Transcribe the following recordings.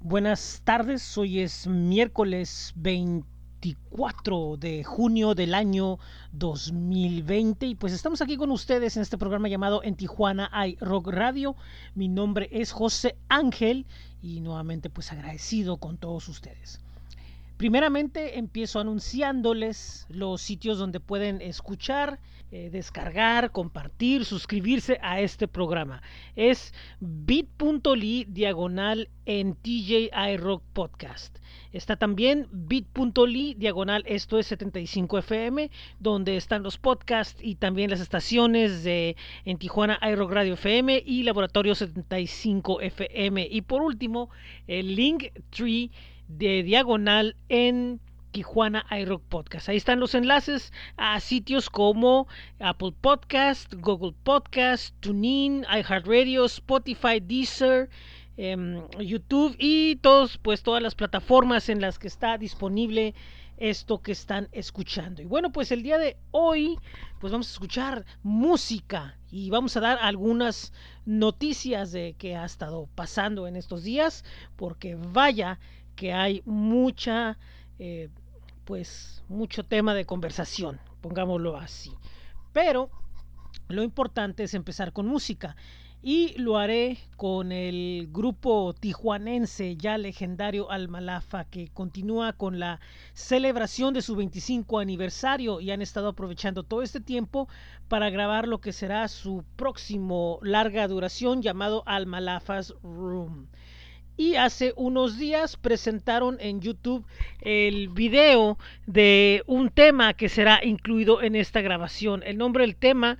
Buenas tardes, hoy es miércoles 24 de junio del año 2020 y pues estamos aquí con ustedes en este programa llamado En Tijuana hay Rock Radio. Mi nombre es José Ángel y nuevamente pues agradecido con todos ustedes. Primeramente empiezo anunciándoles los sitios donde pueden escuchar, eh, descargar, compartir, suscribirse a este programa. Es bit.ly diagonal en TJI Rock Podcast. Está también bit.ly diagonal esto es 75 FM, donde están los podcasts y también las estaciones de en Tijuana iRock Radio FM y Laboratorio 75 FM. Y por último, el link tree de diagonal en Tijuana iRock Podcast. Ahí están los enlaces a sitios como Apple Podcast, Google Podcast, TuneIn, iHeartRadio, Spotify, Deezer, em, YouTube y todos, pues todas las plataformas en las que está disponible esto que están escuchando. Y bueno, pues el día de hoy, pues vamos a escuchar música y vamos a dar algunas noticias de qué ha estado pasando en estos días, porque vaya que hay mucha, eh, pues, mucho tema de conversación, pongámoslo así. Pero lo importante es empezar con música y lo haré con el grupo tijuanense ya legendario Almalafa que continúa con la celebración de su 25 aniversario y han estado aprovechando todo este tiempo para grabar lo que será su próximo larga duración llamado Almalafas Room y hace unos días presentaron en YouTube el video de un tema que será incluido en esta grabación. El nombre del tema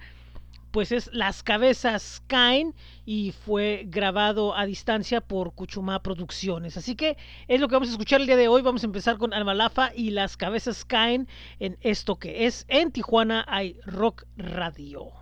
pues es Las cabezas caen y fue grabado a distancia por Cuchumá Producciones. Así que es lo que vamos a escuchar el día de hoy. Vamos a empezar con Almalafa y Las cabezas caen en esto que es en Tijuana hay Rock Radio.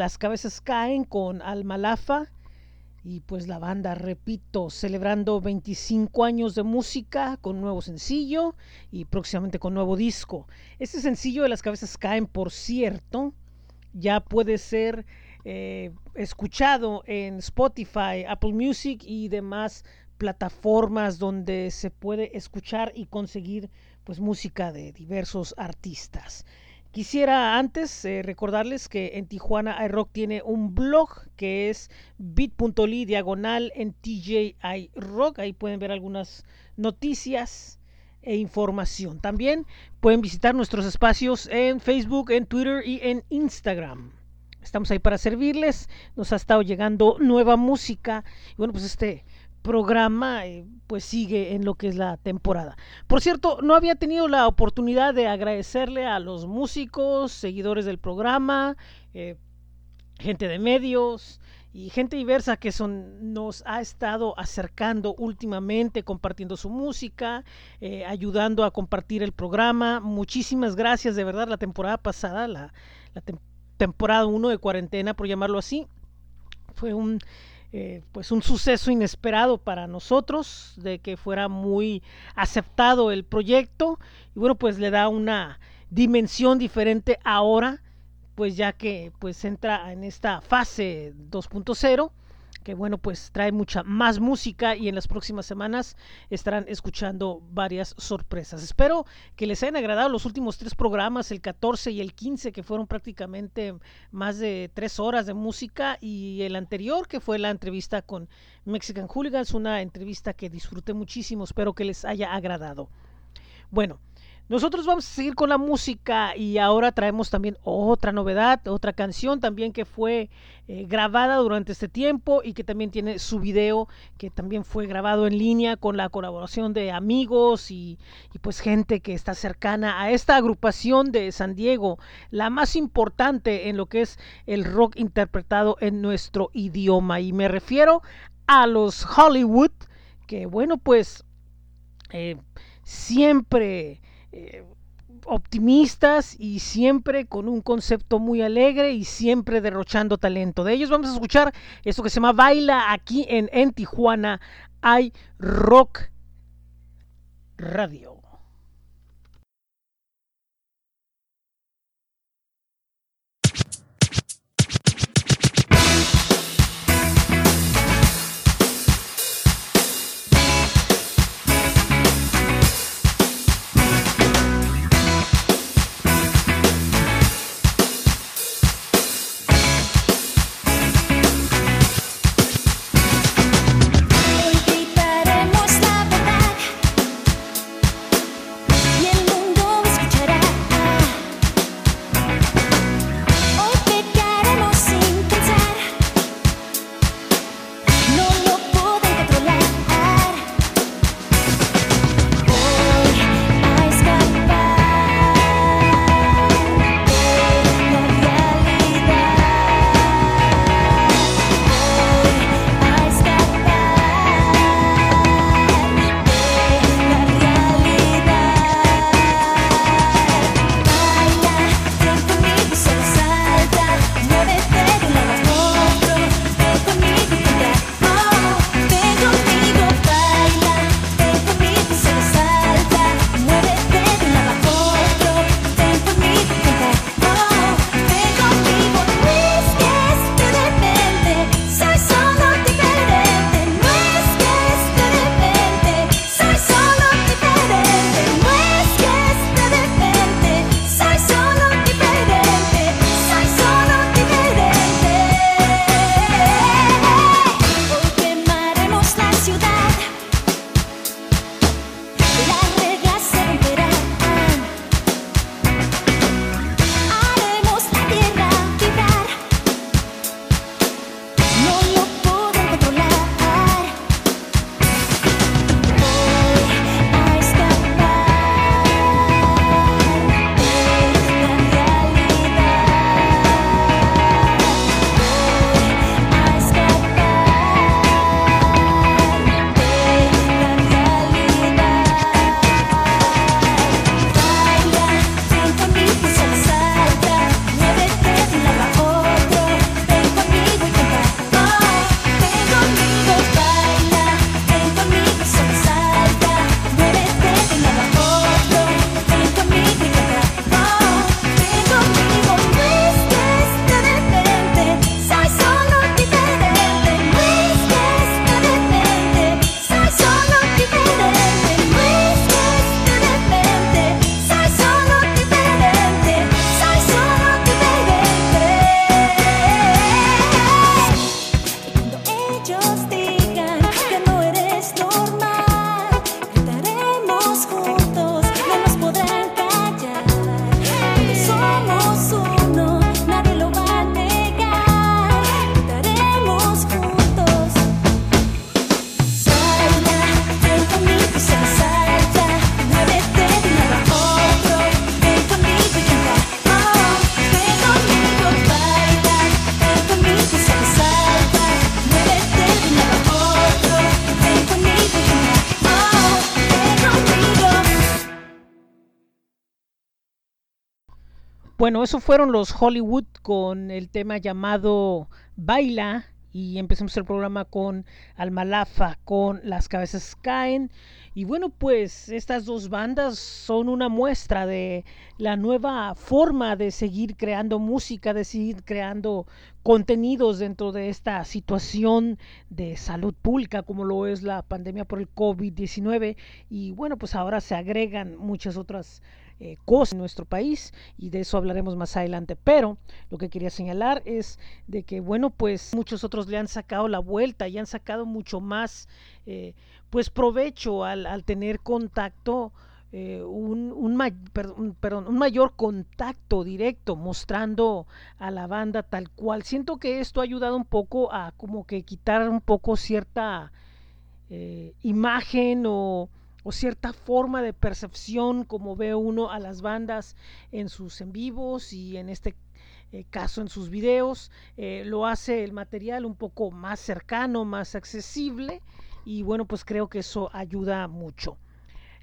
Las cabezas caen con Almalafa y pues la banda, repito, celebrando 25 años de música con nuevo sencillo y próximamente con nuevo disco. Este sencillo de Las cabezas caen, por cierto, ya puede ser eh, escuchado en Spotify, Apple Music y demás plataformas donde se puede escuchar y conseguir pues música de diversos artistas. Quisiera antes eh, recordarles que en Tijuana iRock tiene un blog que es bit.ly diagonal en TJ iRock. Ahí pueden ver algunas noticias e información. También pueden visitar nuestros espacios en Facebook, en Twitter y en Instagram. Estamos ahí para servirles. Nos ha estado llegando nueva música. Y bueno, pues este programa eh, pues sigue en lo que es la temporada. Por cierto, no había tenido la oportunidad de agradecerle a los músicos, seguidores del programa, eh, gente de medios y gente diversa que son, nos ha estado acercando últimamente, compartiendo su música, eh, ayudando a compartir el programa. Muchísimas gracias, de verdad, la temporada pasada, la, temporada 1 de cuarentena, por llamarlo así, fue un eh, pues un suceso inesperado para nosotros, de que fuera muy aceptado el proyecto. Y bueno, pues le da una dimensión diferente ahora, pues ya que pues entra en esta fase 2.0 que bueno, pues trae mucha más música y en las próximas semanas estarán escuchando varias sorpresas. Espero que les hayan agradado los últimos tres programas, el 14 y el 15, que fueron prácticamente más de tres horas de música, y el anterior, que fue la entrevista con Mexican Hooligans, una entrevista que disfruté muchísimo, espero que les haya agradado. Bueno, nosotros vamos a seguir con la música y ahora traemos también otra novedad, otra canción también que fue eh, grabada durante este tiempo y que también tiene su video que también fue grabado en línea con la colaboración de amigos y, pues gente que está cercana a esta agrupación de San Diego, la más importante en lo que es el rock interpretado en nuestro idioma. Y me refiero a los Hollywood que bueno pues eh, siempre eh, optimistas y siempre con un concepto muy alegre y siempre derrochando talento. De ellos vamos a escuchar esto que se llama Baila aquí en, en Tijuana. Hay Rock Radio. Bueno, eso fueron los Hollywood con el tema llamado Baila y empezamos el programa con Almalafa, con Las Cabezas Caen. Y bueno, pues estas dos bandas son una muestra de la nueva forma de seguir creando música, de seguir creando contenidos dentro de esta situación de salud pública como lo es la pandemia por el COVID-19. Y bueno, pues ahora se agregan muchas otras eh, cosas en nuestro país y de eso hablaremos más adelante. Pero lo que quería señalar es de que, bueno, pues muchos otros le han sacado la vuelta y han sacado mucho más, eh, pues provecho al, al tener contacto. Eh, un, un, mayor contacto directo mostrando a la banda tal cual. Siento que esto ha ayudado un poco a como que quitar un poco cierta eh, imagen o o cierta forma de percepción como ve uno a las bandas en sus en vivos y en este eh, caso en sus videos eh, lo hace el material un poco más cercano más accesible y bueno pues creo que eso ayuda mucho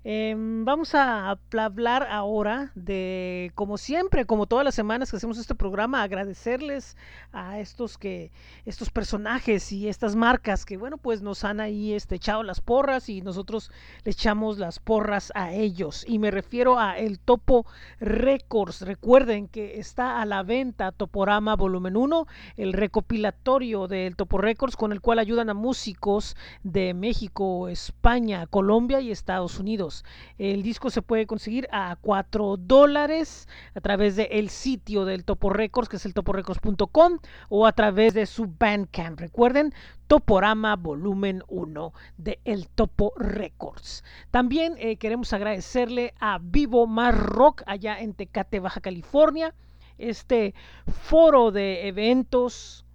Em, vamos a hablar ahora de, como siempre, como todas las semanas que hacemos este programa, agradecerles a estos que, estos personajes y estas marcas que, bueno, pues nos han ahí este, echado las porras y nosotros le echamos las porras a ellos. Y me refiero a el Topo Records. Recuerden que está a la venta Toporama Volumen 1, el recopilatorio del Topo Records, con el cual ayudan a músicos de México, España, Colombia y Estados Unidos. El disco se puede conseguir a 4 dólares a través del sitio del Topo Records, que es el toporecords.com, o a través de su Bandcamp. Recuerden, Toporama Volumen 1 de El Topo Records. También eh, queremos agradecerle a Vivo Más Rock allá en Tecate, Baja California. Este foro de eventos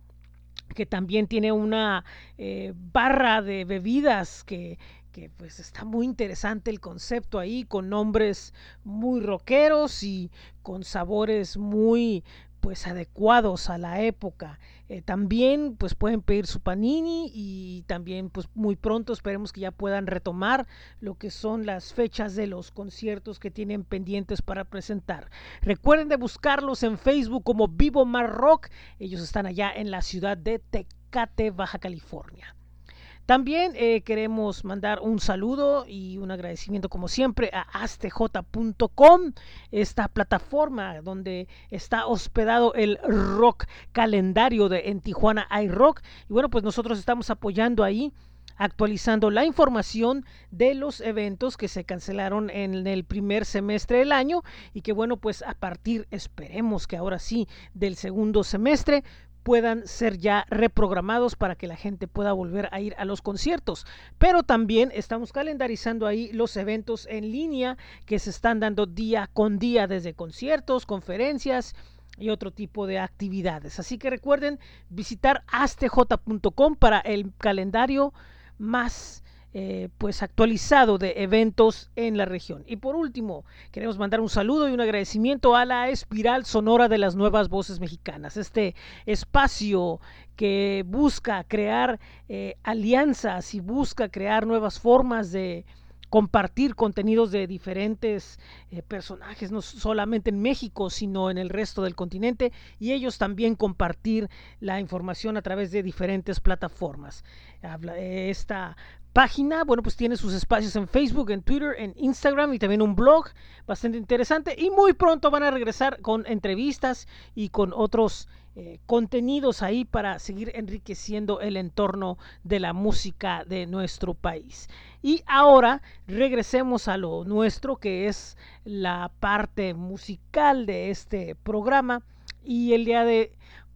que también tiene una eh, barra de bebidas que que pues está muy interesante el concepto ahí, con nombres muy rockeros y con sabores muy pues adecuados a la época. Eh, también pues pueden pedir su panini y también pues muy pronto esperemos que ya puedan retomar lo que son las fechas de los conciertos que tienen pendientes para presentar. Recuerden de buscarlos en Facebook como Vivo Mar Rock. Ellos están allá en la ciudad de Tecate, Baja California. También eh, queremos mandar un saludo y un agradecimiento como siempre a astj.com, esta plataforma donde está hospedado el rock calendario de en Tijuana iRock. Y bueno, pues nosotros estamos apoyando ahí actualizando la información de los eventos que se cancelaron en el primer semestre del año y que bueno pues a partir esperemos que ahora sí del segundo semestre puedan ser ya reprogramados para que la gente pueda volver a ir a los conciertos. Pero también estamos calendarizando ahí los eventos en línea que se están dando día con día desde conciertos, conferencias y otro tipo de actividades. Así que recuerden visitar astj.com para el calendario más eh, pues actualizado de eventos en la región. Y por último, queremos mandar un saludo y un agradecimiento a la Espiral Sonora de las Nuevas Voces Mexicanas, este espacio que busca crear eh, alianzas y busca crear nuevas formas de compartir contenidos de diferentes eh, personajes, no solamente en México, sino en el resto del continente, y ellos también compartir la información a través de diferentes plataformas. Esta página, bueno, pues tiene sus espacios en Facebook, en Twitter, en Instagram y también un blog bastante interesante. Y muy pronto van a regresar con entrevistas y con otros eh, contenidos ahí para seguir enriqueciendo el entorno de la música de nuestro país. Y ahora regresemos a lo nuestro, que es la parte musical de este programa. Y el día de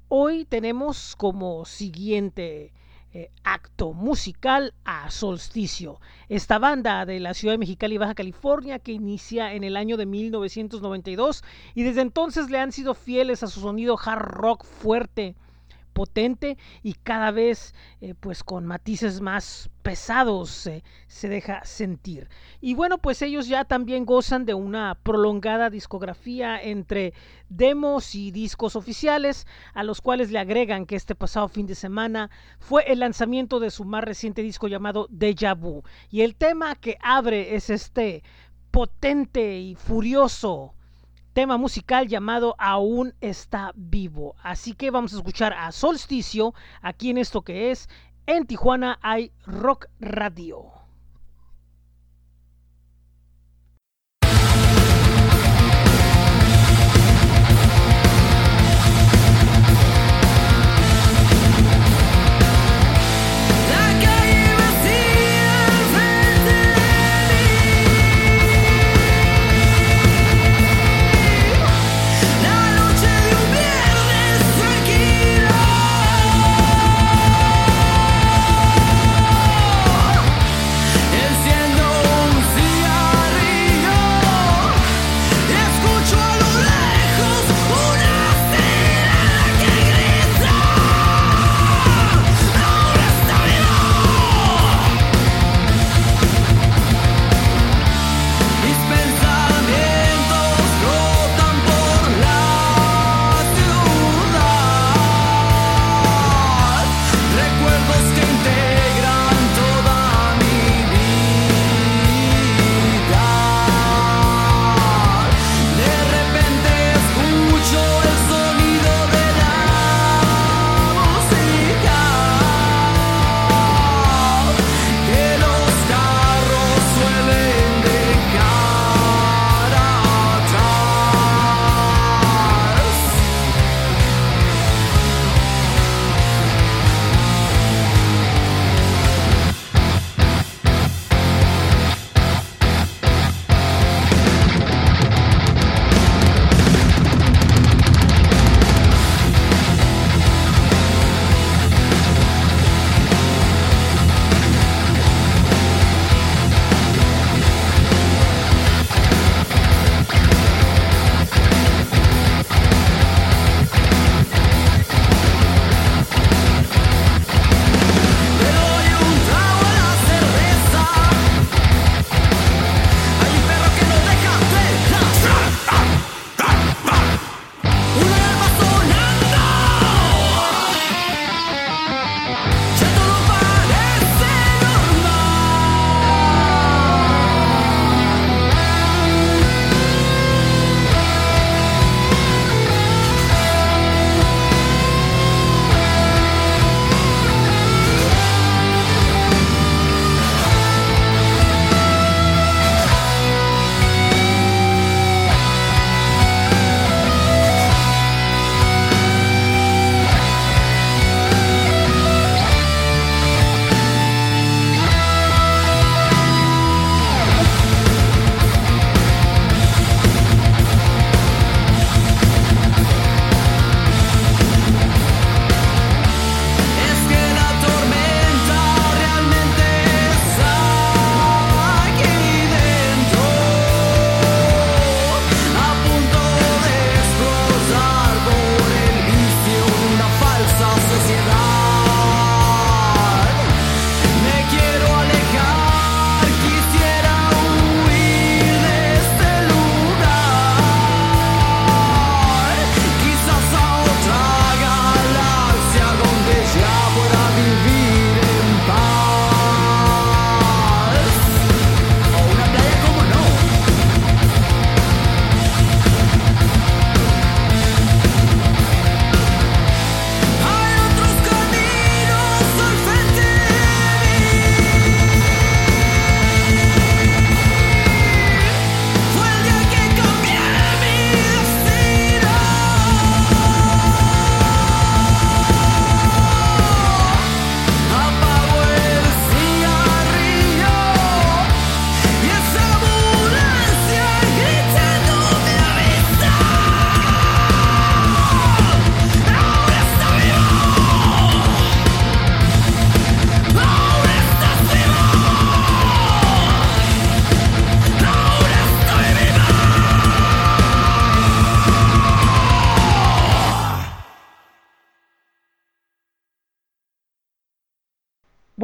hoy tenemos como siguiente eh, acto musical a Solsticio. Esta banda de la ciudad de Mexicali, Baja California, que inicia en el año de 1992 y desde entonces le han sido fieles a su sonido hard rock fuerte potente y cada vez eh, pues con matices más pesados se deja sentir. Y bueno, pues ellos ya también gozan de una prolongada discografía entre demos y discos oficiales, a los cuales le agregan que este pasado fin de semana fue el lanzamiento de su más reciente disco llamado Deja Vu. Y el tema que abre es este potente y furioso tema musical llamado Aún está vivo. Así que vamos a escuchar a Solsticio aquí en esto que es En Tijuana hay Rock Radio.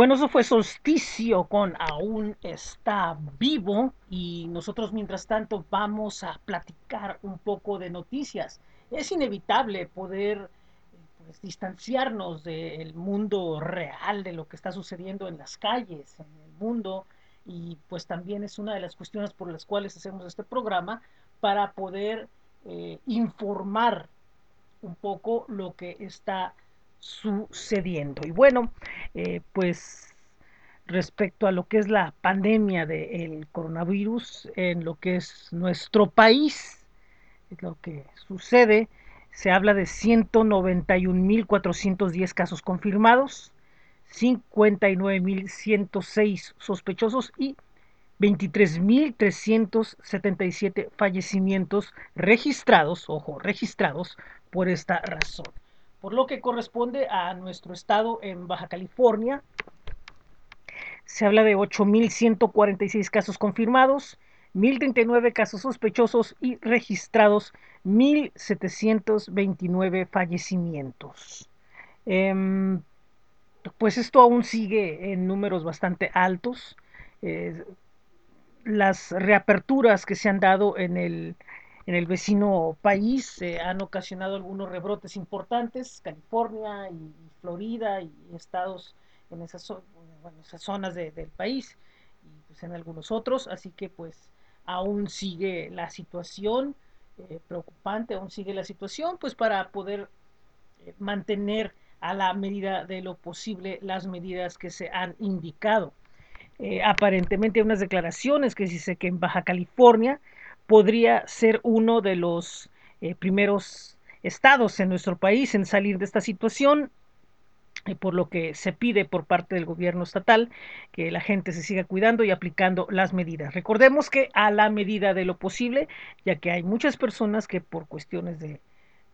Bueno, eso fue Solsticio con Aún está vivo y nosotros mientras tanto vamos a platicar un poco de noticias. Es inevitable poder pues, distanciarnos del mundo real, de lo que está sucediendo en las calles, en el mundo, y pues también es una de las cuestiones por las cuales hacemos este programa para poder eh, informar un poco lo que está sucediendo. Y bueno, eh, pues respecto a lo que es la pandemia del coronavirus en lo que es nuestro país, lo que sucede, se habla de 191.410 casos confirmados, 59.106 sospechosos y 23.377 fallecimientos registrados, ojo, registrados por esta razón. Por lo que corresponde a nuestro estado en Baja California, se habla de 8.146 casos confirmados, 1.039 casos sospechosos y registrados 1.729 fallecimientos. Eh, pues esto aún sigue en números bastante altos. Eh, las reaperturas que se han dado en el, en el vecino país eh, han ocasionado algunos rebrotes importantes, California y, Florida y estados en esas, zonas de, del país y pues en algunos otros, así que pues aún sigue la situación eh, preocupante, aún sigue la situación, pues para poder eh, mantener a la medida de lo posible las medidas que se han indicado. Eh, aparentemente hay unas declaraciones que dice que en Baja California podría ser uno de los eh, primeros estados en nuestro país en salir de esta situación eh, por lo que se pide por parte del gobierno estatal que la gente se siga cuidando y aplicando las medidas. Recordemos que a la medida de lo posible, ya que hay muchas personas que por cuestiones de,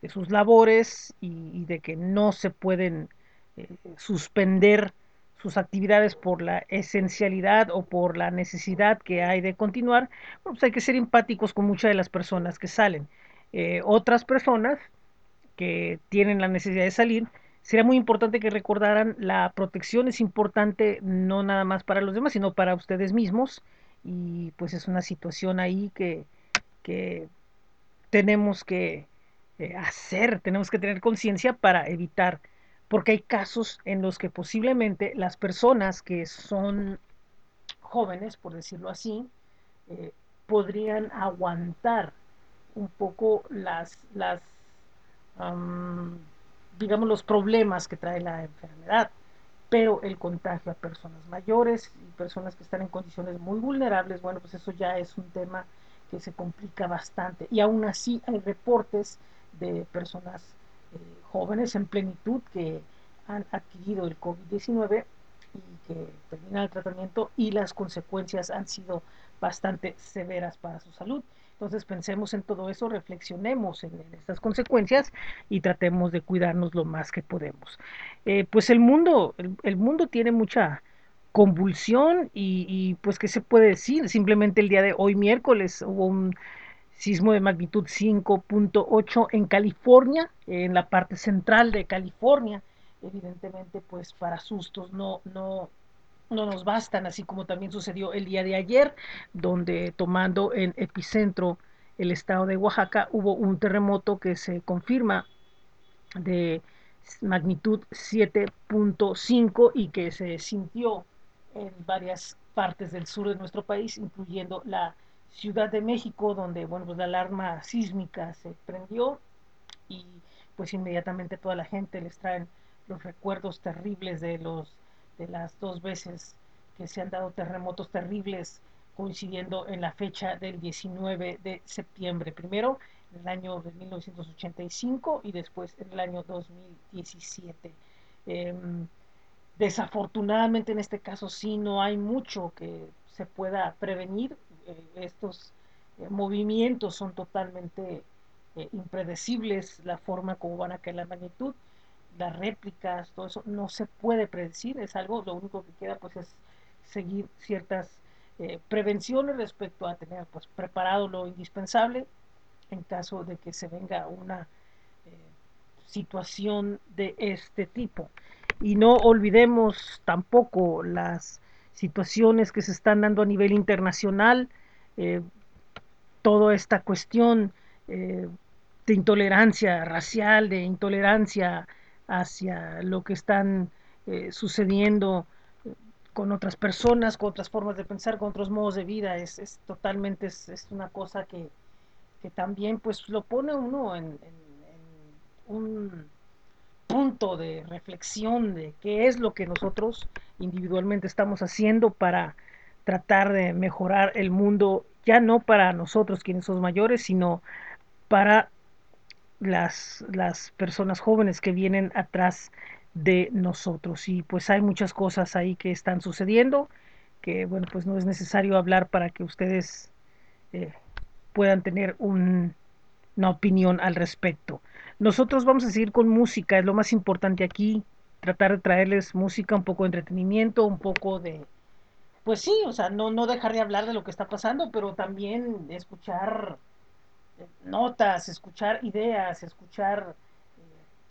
sus labores y, y, de que no se pueden eh, suspender sus actividades por la esencialidad o por la necesidad que hay de continuar, pues hay que ser empáticos con muchas de las personas que salen. Eh, otras personas que tienen la necesidad de salir, sería muy importante que recordaran la protección es importante no nada más para los demás, sino para ustedes mismos. Y pues es una situación ahí que, que tenemos que eh, hacer, tenemos que tener conciencia para evitar, porque hay casos en los que posiblemente las personas que son jóvenes, por decirlo así, eh, podrían aguantar un poco las, las um, digamos, los problemas que trae la enfermedad, pero el contagio a personas mayores y personas que están en condiciones muy vulnerables, bueno, pues eso ya es un tema que se complica bastante. Y aún así hay reportes de personas eh, jóvenes en plenitud que han adquirido el COVID-19 y que terminan el tratamiento y las consecuencias han sido bastante severas para su salud. Entonces pensemos en todo eso, reflexionemos en, estas consecuencias y tratemos de cuidarnos lo más que podemos. Eh, pues el mundo, el, el, mundo tiene mucha convulsión y, y, pues qué se puede decir, simplemente el día de hoy miércoles hubo un sismo de magnitud 5.8 en California, en la parte central de California, evidentemente pues para sustos no, no, no nos bastan, así como también sucedió el día de ayer, donde tomando en epicentro el estado de Oaxaca hubo un terremoto que se confirma de magnitud 7.5 y que se sintió en varias partes del sur de nuestro país, incluyendo la Ciudad de México, donde bueno, pues la alarma sísmica se prendió y pues inmediatamente toda la gente les traen los recuerdos terribles de los de las dos veces que se han dado terremotos terribles coincidiendo en la fecha del 19 de septiembre. Primero en el año de 1985 y después en el año 2017. Eh, desafortunadamente en este caso sí no hay mucho que se pueda prevenir. Eh, estos eh, movimientos son totalmente eh, impredecibles, la forma como van a caer la magnitud las réplicas, todo eso no se puede predecir, es algo, lo único que queda pues es seguir ciertas prevenciones respecto a tener pues preparado lo indispensable en caso de que se venga una situación de este tipo. Y no olvidemos tampoco las situaciones que se están dando a nivel internacional, eh, toda esta cuestión eh, de intolerancia racial, de intolerancia hacia lo que están eh, sucediendo con otras personas, con otras formas de pensar, con otros modos de vida. Es, es totalmente, es, es, una cosa que que también pues lo pone uno en, un punto de reflexión de qué es lo que nosotros individualmente estamos haciendo para tratar de mejorar el mundo, ya no para nosotros quienes somos mayores, sino para las, las personas jóvenes que vienen atrás de nosotros. Y pues hay muchas cosas ahí que están sucediendo, que bueno, pues no es necesario hablar para que ustedes eh, puedan tener una opinión al respecto. Nosotros vamos a seguir con música, es lo más importante aquí, tratar de traerles música, un poco de entretenimiento, un poco de, pues sí, o sea, no, no dejar de hablar de lo que está pasando, pero también escuchar eh, notas, escuchar ideas, escuchar eh,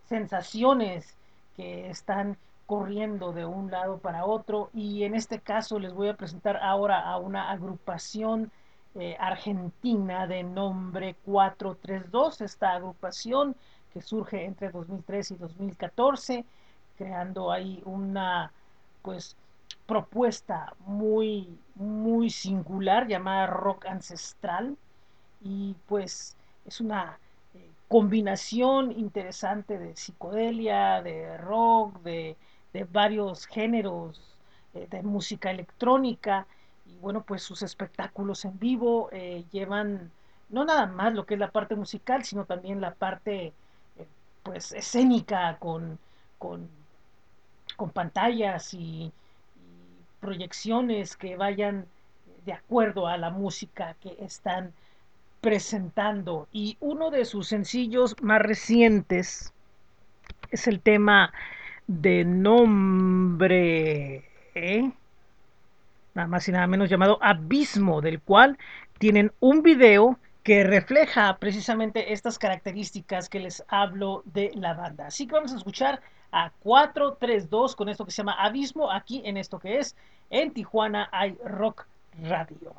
sensaciones que están corriendo de un lado para otro. Y en este caso les voy a presentar ahora a una agrupación eh, argentina de nombre 432, esta agrupación surge entre 2013 y 2014, creando ahí una pues propuesta muy muy singular llamada rock ancestral. Y pues es una eh, combinación interesante de psicodelia, de rock, de, varios géneros eh, de música electrónica. Y bueno pues sus espectáculos en vivo eh, llevan no nada más lo que es la parte musical sino también la parte pues escénica con, con, pantallas y proyecciones que vayan de acuerdo a la música que están presentando y uno de sus sencillos más recientes es el tema de nombre ¿eh? nada más y nada menos llamado Abismo, del cual tienen un video que refleja precisamente estas características que les hablo de la banda. Así que vamos a escuchar a 432 con esto que se llama Abismo aquí en esto que es en Tijuana hay Rock Radio.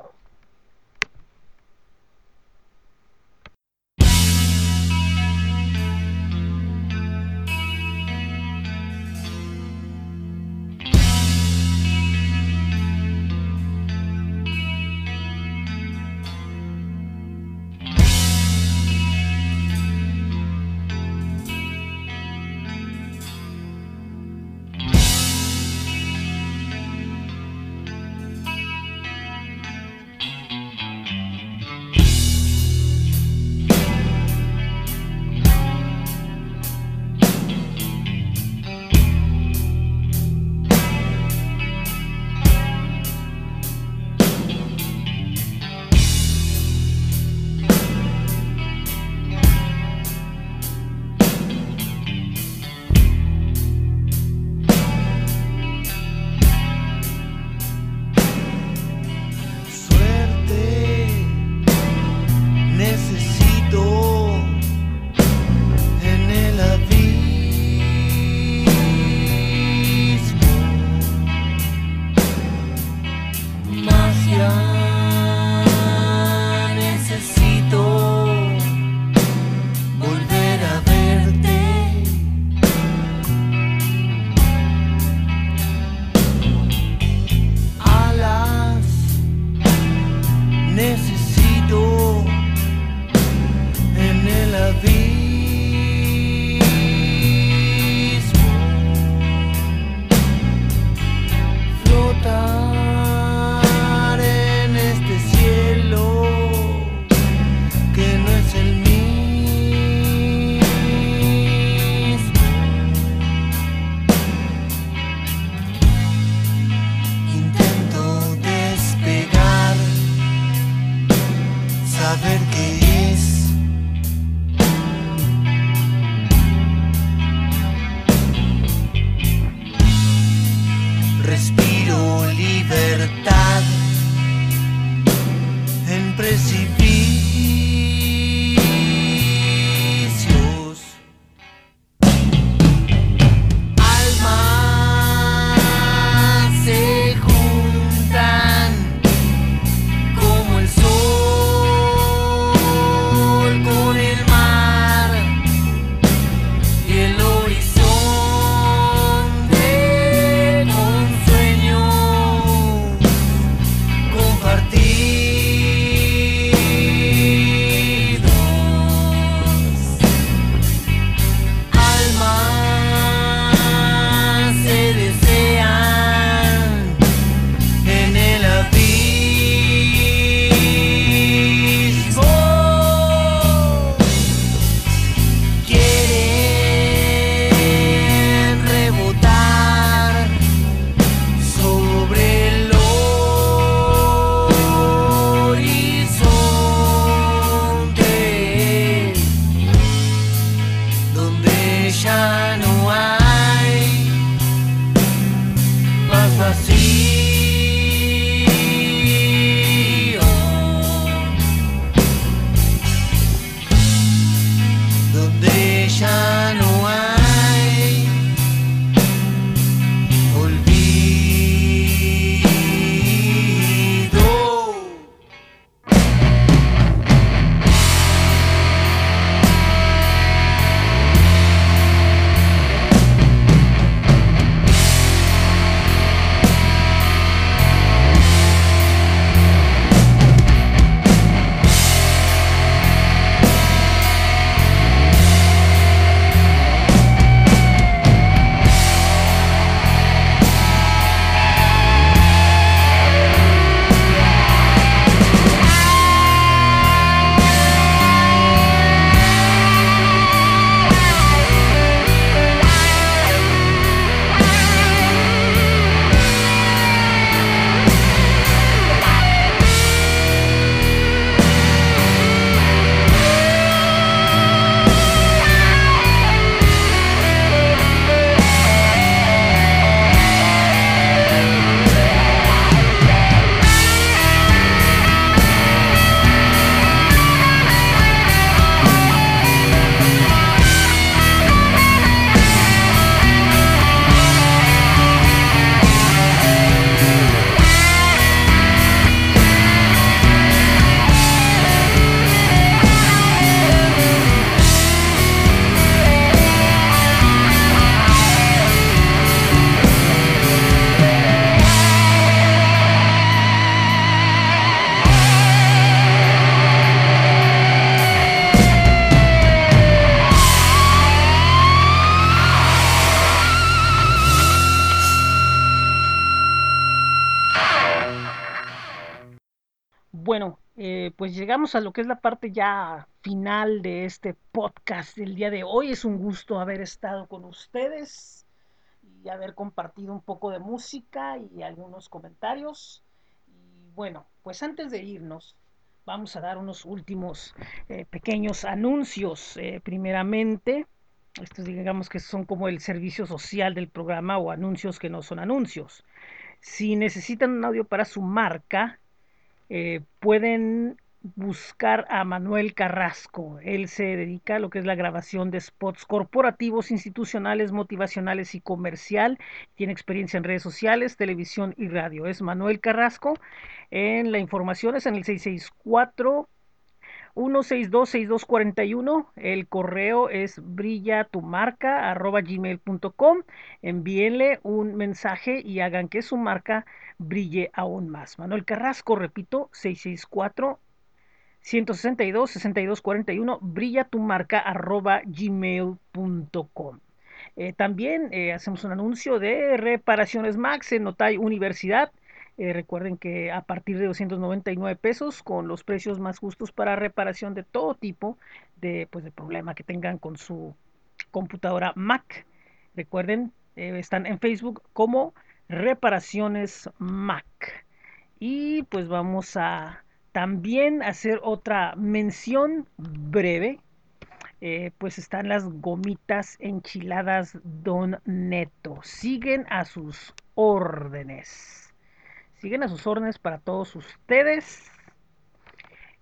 A lo que es la parte ya final de este podcast del día de hoy. Es un gusto haber estado con ustedes y haber compartido un poco de música y algunos comentarios. Y bueno, pues antes de irnos, vamos a dar unos últimos eh, pequeños anuncios. Eh, primeramente, estos digamos que son como el servicio social del programa o anuncios que no son anuncios. Si necesitan un audio para su marca, eh, pueden buscar a Manuel Carrasco. Él se dedica a lo que es la grabación de spots corporativos, institucionales, motivacionales y comercial. Tiene experiencia en redes sociales, televisión y radio. Es Manuel Carrasco. En la información es en el 664 1626241. El correo es brillatumarca.gmail.com. Envíenle un mensaje y hagan que su marca brille aún más. Manuel Carrasco, repito, 664 162 6241 brilla tu marca arroba gmail.com. Eh, también eh, hacemos un anuncio de reparaciones Max en Notay Universidad. Eh, recuerden que a partir de 299 pesos, con los precios más justos para reparación de todo tipo de, pues, de problema que tengan con su computadora Mac. Recuerden, están en Facebook como Reparaciones Mac. Y pues vamos a también hacer otra mención breve. Eh, pues están las gomitas enchiladas Don Neto. Siguen a sus órdenes. Siguen a sus órdenes para todos ustedes.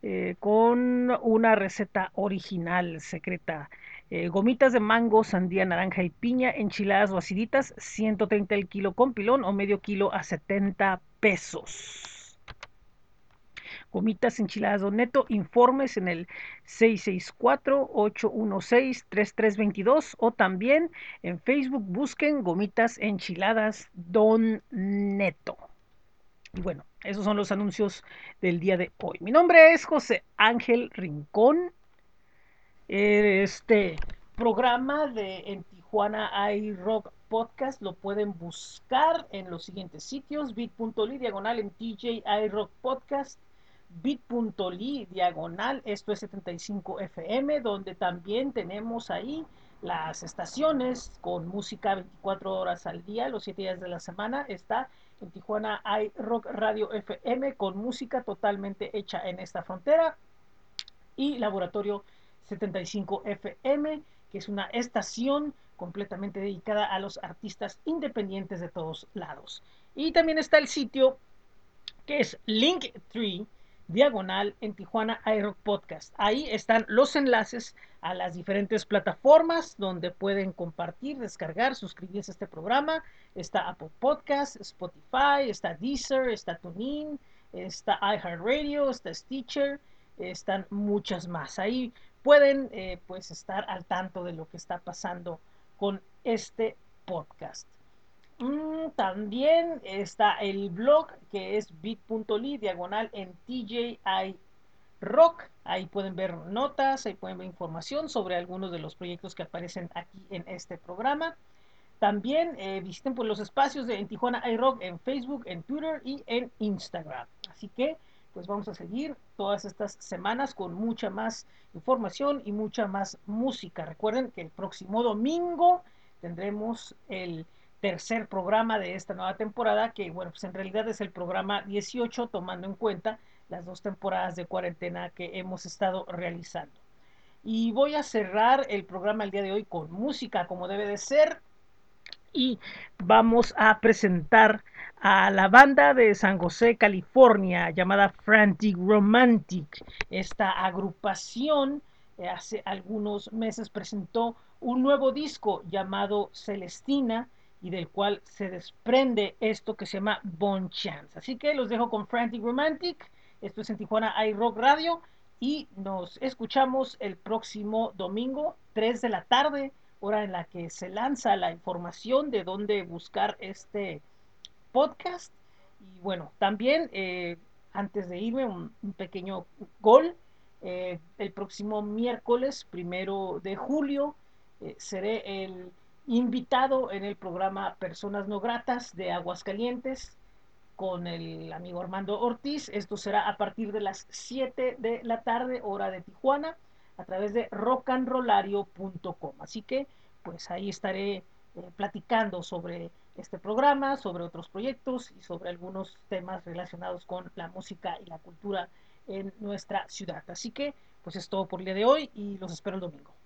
Eh, con una receta original, secreta. Eh, gomitas de mango, sandía, naranja y piña, enchiladas o aciditas, 130 el kilo con pilón o medio kilo a 70 pesos. Gomitas Enchiladas Don Neto, informes en el 664-816-3322 o también en Facebook busquen Gomitas Enchiladas Don Neto. Y bueno, esos son los anuncios del día de hoy. Mi nombre es José Ángel Rincón. Este programa de en Tijuana iRock Podcast lo pueden buscar en los siguientes sitios: bit.ly diagonal en TJ iRock Podcast bit.ly diagonal, esto es 75 FM, donde también tenemos ahí las estaciones con música 24 horas al día, los 7 días de la semana. Está en Tijuana hay Rock Radio FM con música totalmente hecha en esta frontera. Y Laboratorio 75 FM, que es una estación completamente dedicada a los artistas independientes de todos lados. Y también está el sitio que es Linktree diagonal en Tijuana iRock Podcast. Ahí están los enlaces a las diferentes plataformas donde pueden compartir, descargar, suscribirse a este programa. Está Apple Podcast, Spotify, está Deezer, está TuneIn, está iHeartRadio, está Stitcher, están muchas más. Ahí pueden eh, pues estar al tanto de lo que está pasando con este podcast. Mm, también está el blog que es bit.ly diagonal en TJI Rock. Ahí pueden ver notas, ahí pueden ver información sobre algunos de los proyectos que aparecen aquí en este programa. También eh, visiten pues, los espacios de en Tijuana iRock en Facebook, en Twitter y en Instagram. Así que pues vamos a seguir todas estas semanas con mucha más información y mucha más música. Recuerden que el próximo domingo tendremos el tercer programa de esta nueva temporada, que bueno, pues en realidad es el programa 18, tomando en cuenta las dos temporadas de cuarentena que hemos estado realizando. Y voy a cerrar el programa el día de hoy con música, como debe de ser. Y vamos a presentar a la banda de San José, California, llamada Frantic Romantic. Esta agrupación eh, hace algunos meses presentó un nuevo disco llamado Celestina, y del cual se desprende esto que se llama Bon Chance. Así que los dejo con Frantic Romantic. Esto es en Tijuana iRock Radio y nos escuchamos el próximo domingo, 3 de la tarde, hora en la que se lanza la información de dónde buscar este podcast. Y bueno, también eh, antes de irme, un, pequeño gol. Eh, el próximo miércoles, primero de julio, eh, seré el invitado en el programa Personas No Gratas de Aguascalientes con el amigo Armando Ortiz. Esto será a partir de las 7 de la tarde, hora de Tijuana, a través de rockandrolario.com. Así que, pues ahí estaré eh, platicando sobre este programa, sobre otros proyectos y sobre algunos temas relacionados con la música y la cultura en nuestra ciudad. Así que, pues es todo por el día de hoy y los espero el domingo.